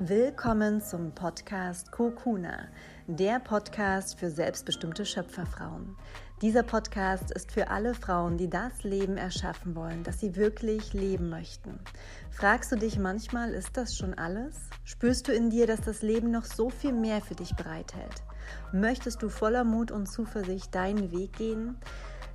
Willkommen zum Podcast Kokuna, der Podcast für selbstbestimmte Schöpferfrauen. Dieser Podcast ist für alle Frauen, die das Leben erschaffen wollen, das sie wirklich leben möchten. Fragst du dich manchmal, ist das schon alles? Spürst du in dir, dass das Leben noch so viel mehr für dich bereithält? Möchtest du voller Mut und Zuversicht deinen Weg gehen?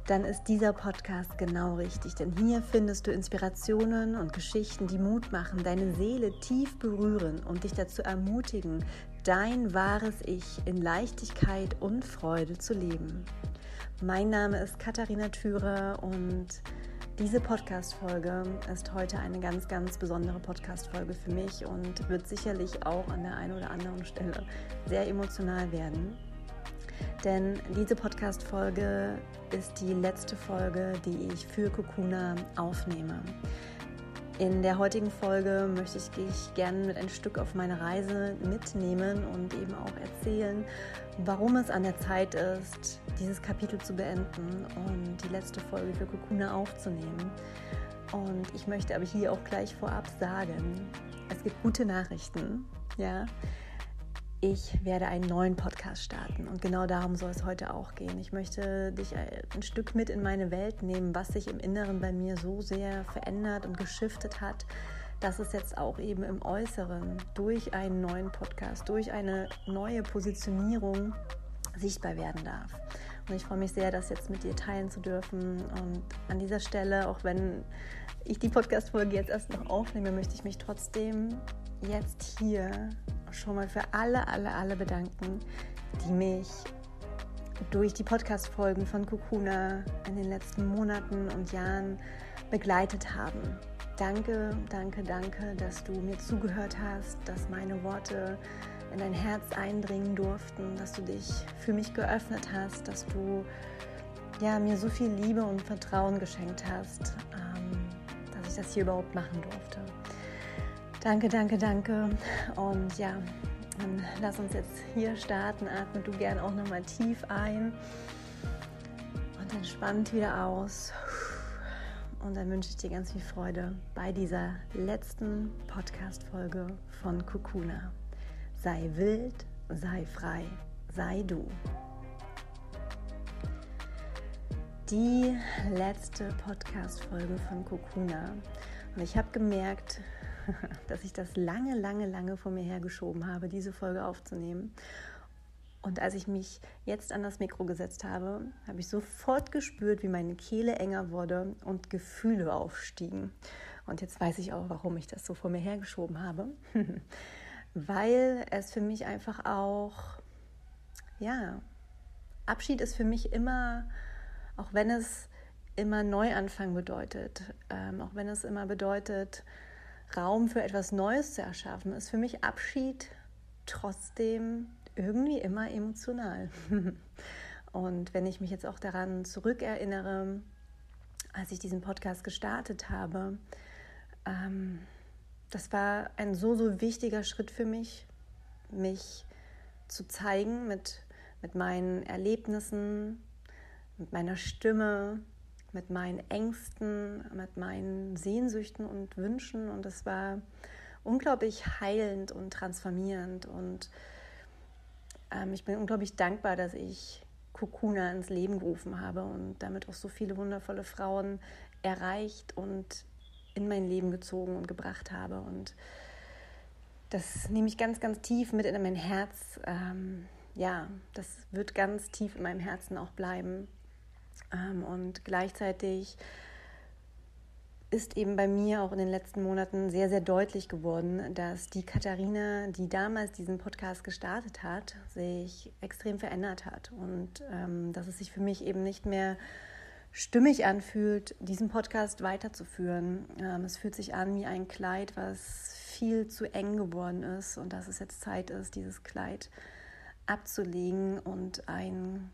Dann ist dieser Podcast genau richtig. Denn hier findest du Inspirationen und Geschichten, die Mut machen, deine Seele tief berühren und dich dazu ermutigen, dein wahres Ich in Leichtigkeit und Freude zu leben. Mein Name ist Katharina Thürer und diese Podcast-Folge ist heute eine ganz, ganz besondere Podcast-Folge für mich und wird sicherlich auch an der einen oder anderen Stelle sehr emotional werden. Denn diese Podcast-Folge ist die letzte Folge, die ich für Kokuna aufnehme. In der heutigen Folge möchte ich dich gerne mit ein Stück auf meine Reise mitnehmen und eben auch erzählen, warum es an der Zeit ist, dieses Kapitel zu beenden und die letzte Folge für Kokuna aufzunehmen. Und ich möchte aber hier auch gleich vorab sagen, es gibt gute Nachrichten. Ja, ich werde einen neuen Podcast starten und genau darum soll es heute auch gehen. Ich möchte dich ein Stück mit in meine Welt nehmen, was sich im Inneren bei mir so sehr verändert und geschiftet hat, dass es jetzt auch eben im Äußeren durch einen neuen Podcast, durch eine neue Positionierung sichtbar werden darf. Und ich freue mich sehr, das jetzt mit dir teilen zu dürfen. Und an dieser Stelle, auch wenn ich die Podcast-Folge jetzt erst noch aufnehme, möchte ich mich trotzdem jetzt hier schon mal für alle, alle, alle bedanken, die mich durch die Podcast-Folgen von Kukuna in den letzten Monaten und Jahren begleitet haben. Danke, danke, danke, dass du mir zugehört hast, dass meine Worte in dein Herz eindringen durften, dass du dich für mich geöffnet hast, dass du ja, mir so viel Liebe und Vertrauen geschenkt hast, ähm, dass ich das hier überhaupt machen durfte. Danke, danke, danke. Und ja, dann lass uns jetzt hier starten. Atme du gern auch nochmal tief ein und entspannt wieder aus. Und dann wünsche ich dir ganz viel Freude bei dieser letzten Podcast-Folge von Kukuna. Sei wild, sei frei, sei du. Die letzte Podcast-Folge von Kokuna. Und ich habe gemerkt, dass ich das lange, lange, lange vor mir hergeschoben habe, diese Folge aufzunehmen. Und als ich mich jetzt an das Mikro gesetzt habe, habe ich sofort gespürt, wie meine Kehle enger wurde und Gefühle aufstiegen. Und jetzt weiß ich auch, warum ich das so vor mir hergeschoben habe. Weil es für mich einfach auch, ja, Abschied ist für mich immer, auch wenn es immer Neuanfang bedeutet, ähm, auch wenn es immer bedeutet, Raum für etwas Neues zu erschaffen, ist für mich Abschied trotzdem irgendwie immer emotional. Und wenn ich mich jetzt auch daran zurückerinnere, als ich diesen Podcast gestartet habe, ähm, das war ein so, so wichtiger Schritt für mich, mich zu zeigen mit, mit meinen Erlebnissen, mit meiner Stimme, mit meinen Ängsten, mit meinen Sehnsüchten und Wünschen. Und es war unglaublich heilend und transformierend. Und ähm, ich bin unglaublich dankbar, dass ich Kokuna ins Leben gerufen habe und damit auch so viele wundervolle Frauen erreicht und in mein Leben gezogen und gebracht habe. Und das nehme ich ganz, ganz tief mit in mein Herz. Ähm, ja, das wird ganz tief in meinem Herzen auch bleiben. Ähm, und gleichzeitig ist eben bei mir auch in den letzten Monaten sehr, sehr deutlich geworden, dass die Katharina, die damals diesen Podcast gestartet hat, sich extrem verändert hat und ähm, dass es sich für mich eben nicht mehr stimmig anfühlt, diesen Podcast weiterzuführen. Ähm, es fühlt sich an wie ein Kleid, was viel zu eng geworden ist und dass es jetzt Zeit ist, dieses Kleid abzulegen und ein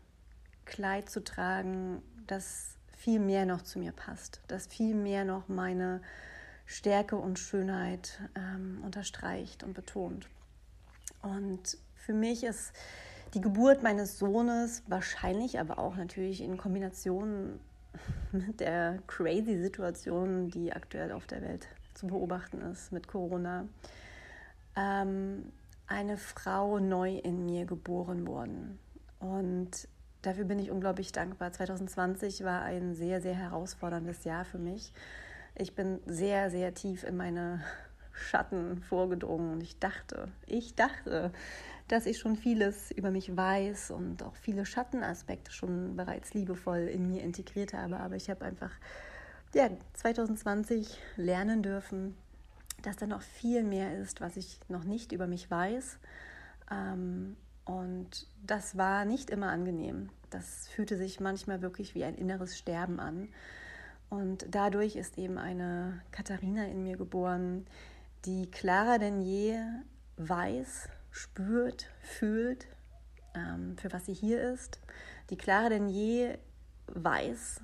Kleid zu tragen, das viel mehr noch zu mir passt, das viel mehr noch meine Stärke und Schönheit ähm, unterstreicht und betont. Und für mich ist die Geburt meines Sohnes wahrscheinlich, aber auch natürlich in Kombination mit der crazy Situation, die aktuell auf der Welt zu beobachten ist mit Corona, ähm, eine Frau neu in mir geboren worden. Und dafür bin ich unglaublich dankbar. 2020 war ein sehr, sehr herausforderndes Jahr für mich. Ich bin sehr, sehr tief in meine Schatten vorgedrungen und ich dachte, ich dachte, dass ich schon vieles über mich weiß und auch viele Schattenaspekte schon bereits liebevoll in mir integriert habe. Aber ich habe einfach ja, 2020 lernen dürfen, dass da noch viel mehr ist, was ich noch nicht über mich weiß. Ähm, und das war nicht immer angenehm. Das fühlte sich manchmal wirklich wie ein inneres Sterben an. Und dadurch ist eben eine Katharina in mir geboren, die klarer denn je weiß, spürt, fühlt, ähm, für was sie hier ist, die klarer denn je weiß,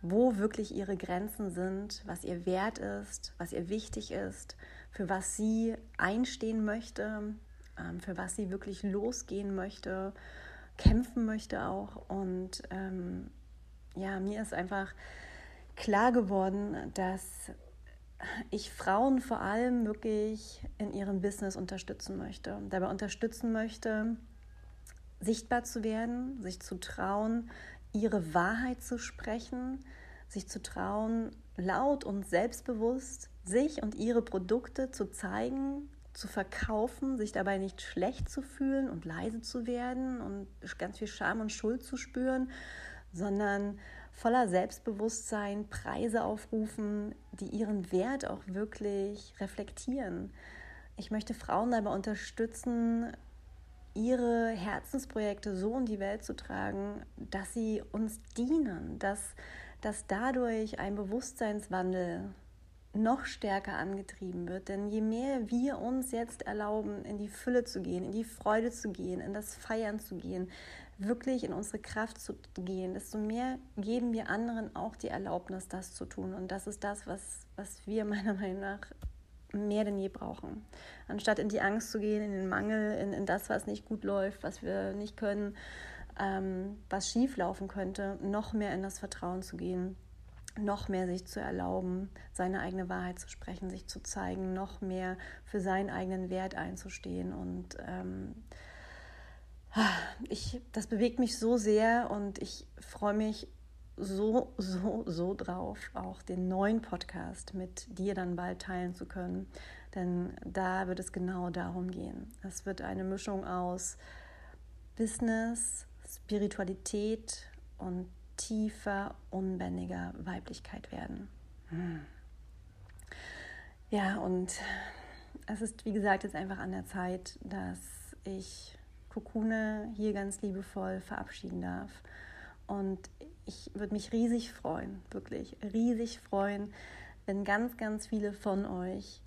wo wirklich ihre Grenzen sind, was ihr wert ist, was ihr wichtig ist, für was sie einstehen möchte, für was sie wirklich losgehen möchte, kämpfen möchte auch. Und ähm, ja, mir ist einfach klar geworden, dass ich Frauen vor allem wirklich in ihrem Business unterstützen möchte. Dabei unterstützen möchte, sichtbar zu werden, sich zu trauen, ihre Wahrheit zu sprechen, sich zu trauen, laut und selbstbewusst sich und ihre Produkte zu zeigen, zu verkaufen, sich dabei nicht schlecht zu fühlen und leise zu werden und ganz viel Scham und Schuld zu spüren, sondern voller Selbstbewusstsein Preise aufrufen, die ihren Wert auch wirklich reflektieren. Ich möchte Frauen dabei unterstützen, ihre Herzensprojekte so in die Welt zu tragen, dass sie uns dienen, dass, dass dadurch ein Bewusstseinswandel noch stärker angetrieben wird. Denn je mehr wir uns jetzt erlauben, in die Fülle zu gehen, in die Freude zu gehen, in das Feiern zu gehen, wirklich in unsere Kraft zu gehen, desto mehr geben wir anderen auch die Erlaubnis, das zu tun. Und das ist das, was, was wir meiner Meinung nach mehr denn je brauchen. Anstatt in die Angst zu gehen, in den Mangel, in, in das, was nicht gut läuft, was wir nicht können, ähm, was schief laufen könnte, noch mehr in das Vertrauen zu gehen, noch mehr sich zu erlauben, seine eigene Wahrheit zu sprechen, sich zu zeigen, noch mehr für seinen eigenen Wert einzustehen und ähm, ich, das bewegt mich so sehr und ich freue mich so, so, so drauf, auch den neuen Podcast mit dir dann bald teilen zu können. Denn da wird es genau darum gehen. Es wird eine Mischung aus Business, Spiritualität und tiefer, unbändiger Weiblichkeit werden. Hm. Ja, und es ist, wie gesagt, jetzt einfach an der Zeit, dass ich Kokune hier ganz liebevoll verabschieden darf. Und ich würde mich riesig freuen, wirklich riesig freuen, wenn ganz, ganz viele von euch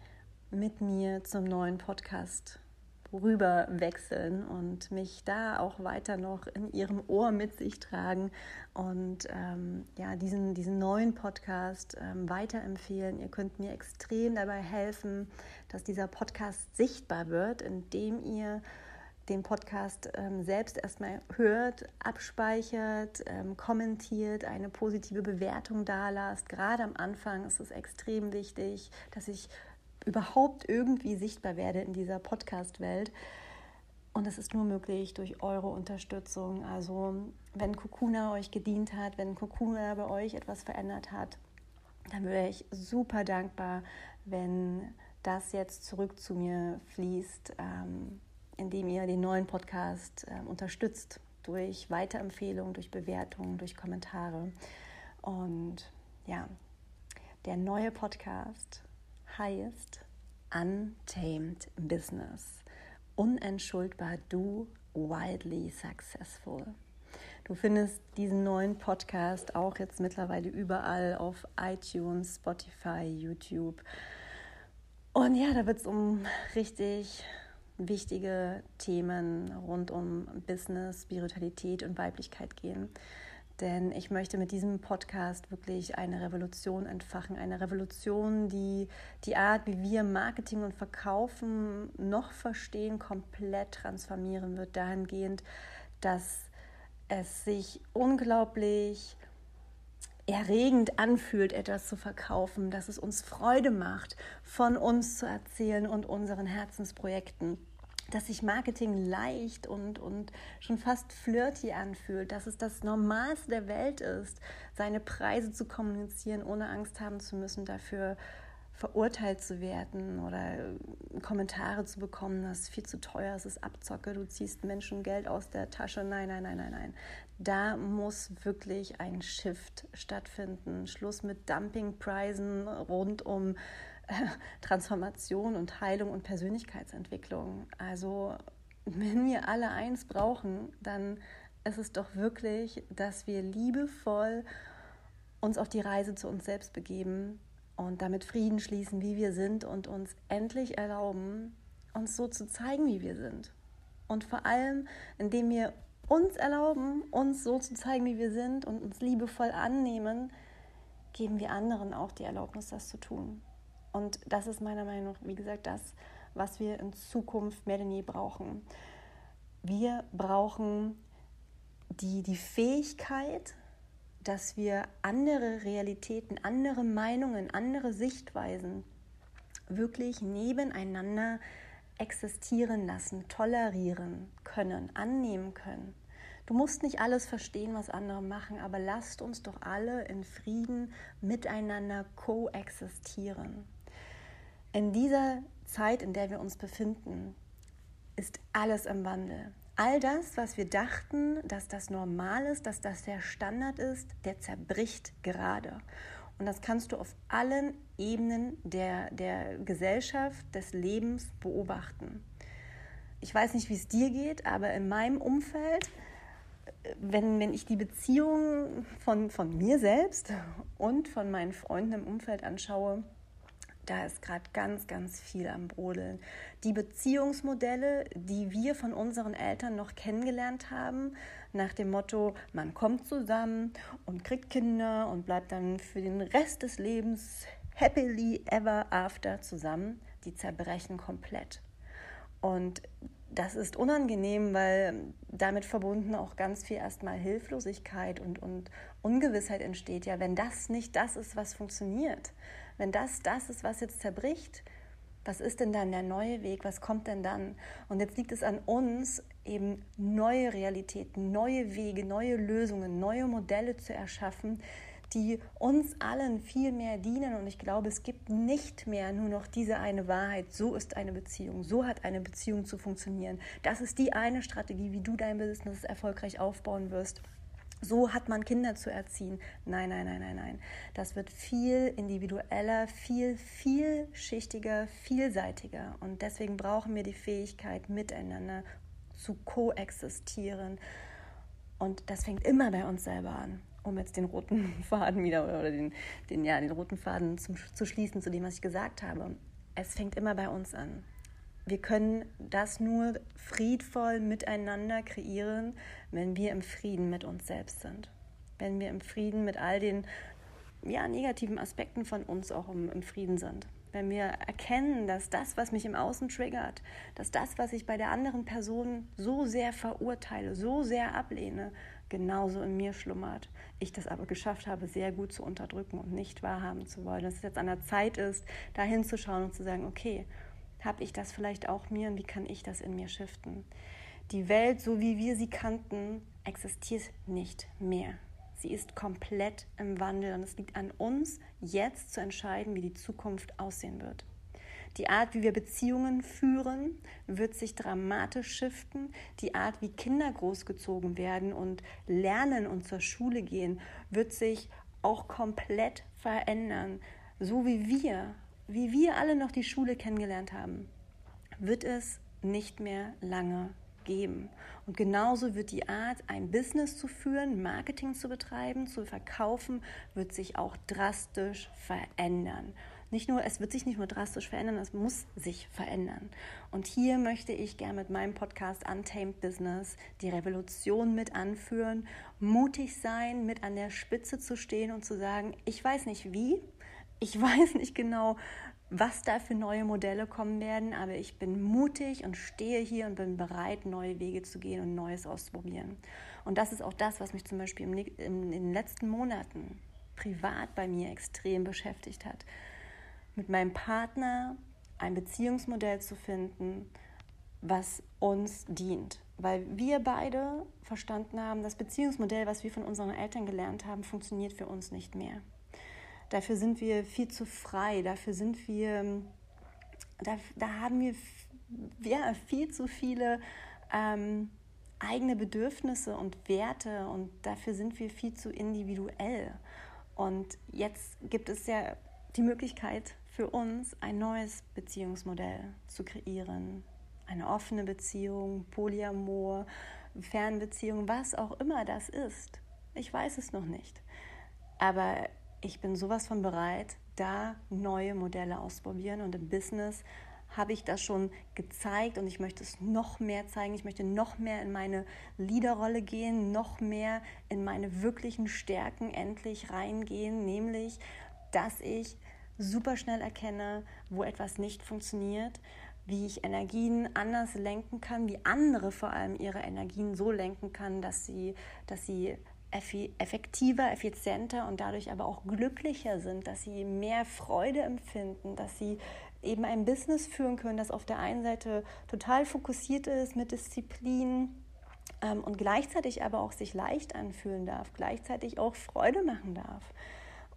mit mir zum neuen Podcast rüber wechseln und mich da auch weiter noch in ihrem Ohr mit sich tragen und ähm, ja, diesen, diesen neuen Podcast ähm, weiterempfehlen. Ihr könnt mir extrem dabei helfen, dass dieser Podcast sichtbar wird, indem ihr den Podcast ähm, selbst erstmal hört, abspeichert, ähm, kommentiert, eine positive Bewertung dalasst. Gerade am Anfang ist es extrem wichtig, dass ich überhaupt irgendwie sichtbar werde in dieser Podcast-Welt. Und es ist nur möglich durch eure Unterstützung. Also wenn Kokuna euch gedient hat, wenn Kokuna bei euch etwas verändert hat, dann wäre ich super dankbar, wenn das jetzt zurück zu mir fließt. Ähm, indem ihr den neuen Podcast äh, unterstützt durch Weiterempfehlungen, durch Bewertungen, durch Kommentare. Und ja, der neue Podcast heißt Untamed Business. Unentschuldbar du, wildly successful. Du findest diesen neuen Podcast auch jetzt mittlerweile überall auf iTunes, Spotify, YouTube. Und ja, da wird es um richtig wichtige Themen rund um Business, Spiritualität und Weiblichkeit gehen. Denn ich möchte mit diesem Podcast wirklich eine Revolution entfachen. Eine Revolution, die die Art, wie wir Marketing und Verkaufen noch verstehen, komplett transformieren wird. Dahingehend, dass es sich unglaublich erregend anfühlt, etwas zu verkaufen, dass es uns Freude macht, von uns zu erzählen und unseren Herzensprojekten dass sich Marketing leicht und, und schon fast flirty anfühlt, dass es das Normalste der Welt ist, seine Preise zu kommunizieren, ohne Angst haben zu müssen, dafür verurteilt zu werden oder Kommentare zu bekommen, das ist viel zu teuer, es ist Abzocke, du ziehst Menschen Geld aus der Tasche. Nein, nein, nein, nein, nein. Da muss wirklich ein Shift stattfinden. Schluss mit Dumpingpreisen rund um Transformation und Heilung und Persönlichkeitsentwicklung. Also wenn wir alle eins brauchen, dann ist es doch wirklich, dass wir liebevoll uns auf die Reise zu uns selbst begeben und damit Frieden schließen, wie wir sind und uns endlich erlauben, uns so zu zeigen, wie wir sind. Und vor allem, indem wir uns erlauben, uns so zu zeigen, wie wir sind und uns liebevoll annehmen, geben wir anderen auch die Erlaubnis, das zu tun. Und das ist meiner Meinung nach, wie gesagt, das, was wir in Zukunft mehr denn je brauchen. Wir brauchen die, die Fähigkeit, dass wir andere Realitäten, andere Meinungen, andere Sichtweisen wirklich nebeneinander existieren lassen, tolerieren können, annehmen können. Du musst nicht alles verstehen, was andere machen, aber lasst uns doch alle in Frieden miteinander koexistieren. In dieser Zeit, in der wir uns befinden, ist alles im Wandel. All das, was wir dachten, dass das normal ist, dass das der Standard ist, der zerbricht gerade. Und das kannst du auf allen Ebenen der, der Gesellschaft, des Lebens beobachten. Ich weiß nicht, wie es dir geht, aber in meinem Umfeld, wenn, wenn ich die Beziehung von, von mir selbst und von meinen Freunden im Umfeld anschaue, da ist gerade ganz, ganz viel am Brodeln. Die Beziehungsmodelle, die wir von unseren Eltern noch kennengelernt haben, nach dem Motto, man kommt zusammen und kriegt Kinder und bleibt dann für den Rest des Lebens happily ever after zusammen, die zerbrechen komplett. Und das ist unangenehm, weil damit verbunden auch ganz viel erstmal Hilflosigkeit und, und Ungewissheit entsteht. Ja, wenn das nicht das ist, was funktioniert, wenn das das ist, was jetzt zerbricht, was ist denn dann der neue Weg? Was kommt denn dann? Und jetzt liegt es an uns, eben neue Realitäten, neue Wege, neue Lösungen, neue Modelle zu erschaffen, die uns allen viel mehr dienen. Und ich glaube, es gibt nicht mehr nur noch diese eine Wahrheit. So ist eine Beziehung. So hat eine Beziehung zu funktionieren. Das ist die eine Strategie, wie du dein Business erfolgreich aufbauen wirst so hat man Kinder zu erziehen. Nein, nein, nein, nein, nein. Das wird viel individueller, viel, vielschichtiger, vielseitiger. Und deswegen brauchen wir die Fähigkeit, miteinander zu koexistieren. Und das fängt immer bei uns selber an, um jetzt den roten Faden wieder oder den, den, ja, den roten Faden zum, zu schließen zu dem, was ich gesagt habe. Es fängt immer bei uns an wir können das nur friedvoll miteinander kreieren, wenn wir im Frieden mit uns selbst sind. Wenn wir im Frieden mit all den ja, negativen Aspekten von uns auch im, im Frieden sind. Wenn wir erkennen, dass das, was mich im Außen triggert, dass das, was ich bei der anderen Person so sehr verurteile, so sehr ablehne, genauso in mir schlummert. Ich das aber geschafft habe, sehr gut zu unterdrücken und nicht wahrhaben zu wollen. Dass es jetzt an der Zeit ist, da hinzuschauen und zu sagen, okay, habe ich das vielleicht auch mir und wie kann ich das in mir shiften? Die Welt, so wie wir sie kannten, existiert nicht mehr. Sie ist komplett im Wandel und es liegt an uns, jetzt zu entscheiden, wie die Zukunft aussehen wird. Die Art, wie wir Beziehungen führen, wird sich dramatisch shiften. Die Art, wie Kinder großgezogen werden und lernen und zur Schule gehen, wird sich auch komplett verändern. So wie wir wie wir alle noch die Schule kennengelernt haben, wird es nicht mehr lange geben. Und genauso wird die Art, ein Business zu führen, Marketing zu betreiben, zu verkaufen, wird sich auch drastisch verändern. Nicht nur, es wird sich nicht nur drastisch verändern, es muss sich verändern. Und hier möchte ich gerne mit meinem Podcast Untamed Business die Revolution mit anführen, mutig sein, mit an der Spitze zu stehen und zu sagen, ich weiß nicht wie, ich weiß nicht genau, was da für neue Modelle kommen werden, aber ich bin mutig und stehe hier und bin bereit, neue Wege zu gehen und Neues auszuprobieren. Und das ist auch das, was mich zum Beispiel in den letzten Monaten privat bei mir extrem beschäftigt hat. Mit meinem Partner ein Beziehungsmodell zu finden, was uns dient. Weil wir beide verstanden haben, das Beziehungsmodell, was wir von unseren Eltern gelernt haben, funktioniert für uns nicht mehr. Dafür sind wir viel zu frei, dafür sind wir, da, da haben wir ja, viel zu viele ähm, eigene Bedürfnisse und Werte und dafür sind wir viel zu individuell. Und jetzt gibt es ja die Möglichkeit für uns, ein neues Beziehungsmodell zu kreieren. Eine offene Beziehung, Polyamor, Fernbeziehung, was auch immer das ist. Ich weiß es noch nicht. Aber ich bin sowas von bereit, da neue Modelle auszuprobieren und im Business habe ich das schon gezeigt und ich möchte es noch mehr zeigen. Ich möchte noch mehr in meine Leaderrolle gehen, noch mehr in meine wirklichen Stärken endlich reingehen, nämlich, dass ich super schnell erkenne, wo etwas nicht funktioniert, wie ich Energien anders lenken kann, wie andere vor allem ihre Energien so lenken kann, dass sie, dass sie effektiver, effizienter und dadurch aber auch glücklicher sind, dass sie mehr Freude empfinden, dass sie eben ein Business führen können, das auf der einen Seite total fokussiert ist mit Disziplin ähm, und gleichzeitig aber auch sich leicht anfühlen darf, gleichzeitig auch Freude machen darf.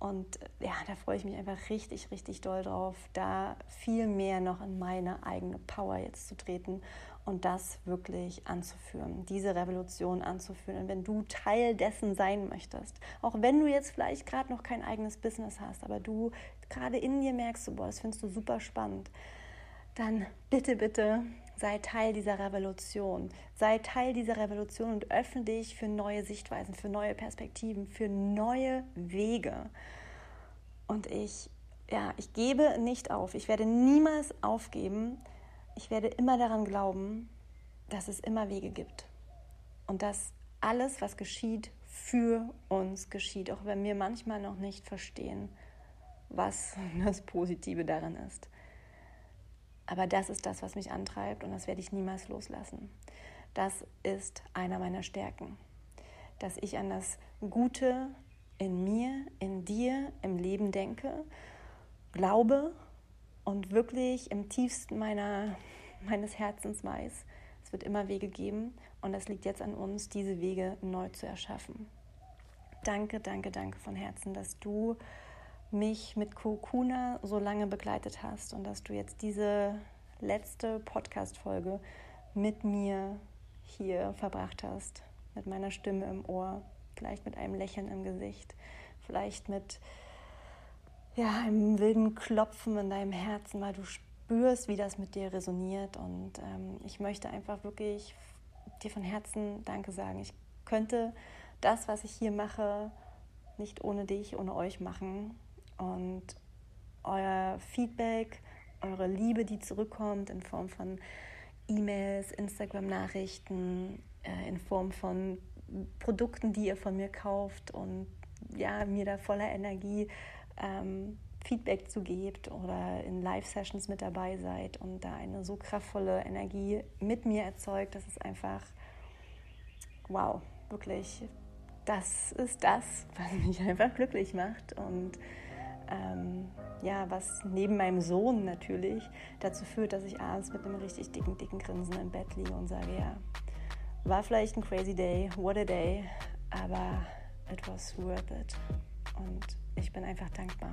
Und ja, da freue ich mich einfach richtig, richtig doll drauf, da viel mehr noch in meine eigene Power jetzt zu treten und das wirklich anzuführen, diese Revolution anzuführen. Und wenn du Teil dessen sein möchtest, auch wenn du jetzt vielleicht gerade noch kein eigenes Business hast, aber du gerade in dir merkst, boah, das findest du super spannend, dann bitte, bitte sei Teil dieser Revolution. Sei Teil dieser Revolution und öffne dich für neue Sichtweisen, für neue Perspektiven, für neue Wege. Und ich, ja, ich gebe nicht auf. Ich werde niemals aufgeben. Ich werde immer daran glauben, dass es immer Wege gibt. Und dass alles, was geschieht, für uns geschieht, auch wenn wir manchmal noch nicht verstehen, was das Positive daran ist. Aber das ist das, was mich antreibt und das werde ich niemals loslassen. Das ist einer meiner Stärken, dass ich an das Gute in mir, in dir, im Leben denke, glaube und wirklich im tiefsten meiner, meines Herzens weiß, es wird immer Wege geben und es liegt jetzt an uns, diese Wege neu zu erschaffen. Danke, danke, danke von Herzen, dass du mich mit Kokuna so lange begleitet hast und dass du jetzt diese letzte Podcast-Folge mit mir hier verbracht hast, mit meiner Stimme im Ohr, vielleicht mit einem Lächeln im Gesicht, vielleicht mit ja, einem wilden Klopfen in deinem Herzen, weil du spürst, wie das mit dir resoniert. Und ähm, ich möchte einfach wirklich dir von Herzen Danke sagen. Ich könnte das, was ich hier mache, nicht ohne dich, ohne euch machen. Und euer Feedback, eure Liebe, die zurückkommt in Form von E-Mails, Instagram-Nachrichten, äh, in Form von Produkten, die ihr von mir kauft und ja, mir da voller Energie ähm, Feedback zu gebt oder in Live-Sessions mit dabei seid und da eine so kraftvolle Energie mit mir erzeugt, das ist einfach wow, wirklich, das ist das, was mich einfach glücklich macht und ähm, ja, was neben meinem Sohn natürlich dazu führt, dass ich abends mit einem richtig dicken, dicken Grinsen im Bett liege und sage, ja, war vielleicht ein crazy day, what a day, aber it was worth it. Und ich bin einfach dankbar.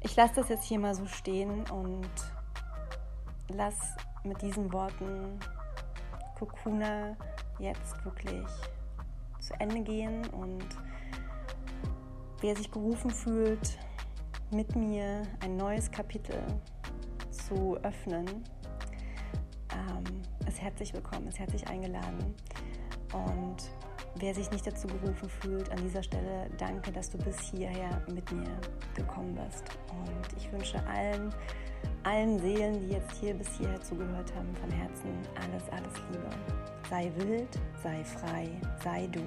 Ich lasse das jetzt hier mal so stehen und lass mit diesen Worten Kokuna jetzt wirklich zu Ende gehen und wer sich berufen fühlt, mit mir ein neues Kapitel zu öffnen, ähm, ist herzlich willkommen, ist herzlich eingeladen. Und wer sich nicht dazu gerufen fühlt, an dieser Stelle danke, dass du bis hierher mit mir gekommen bist. Und ich wünsche allen, allen Seelen, die jetzt hier bis hierher zugehört haben, von Herzen alles, alles Liebe. Sei wild, sei frei, sei du.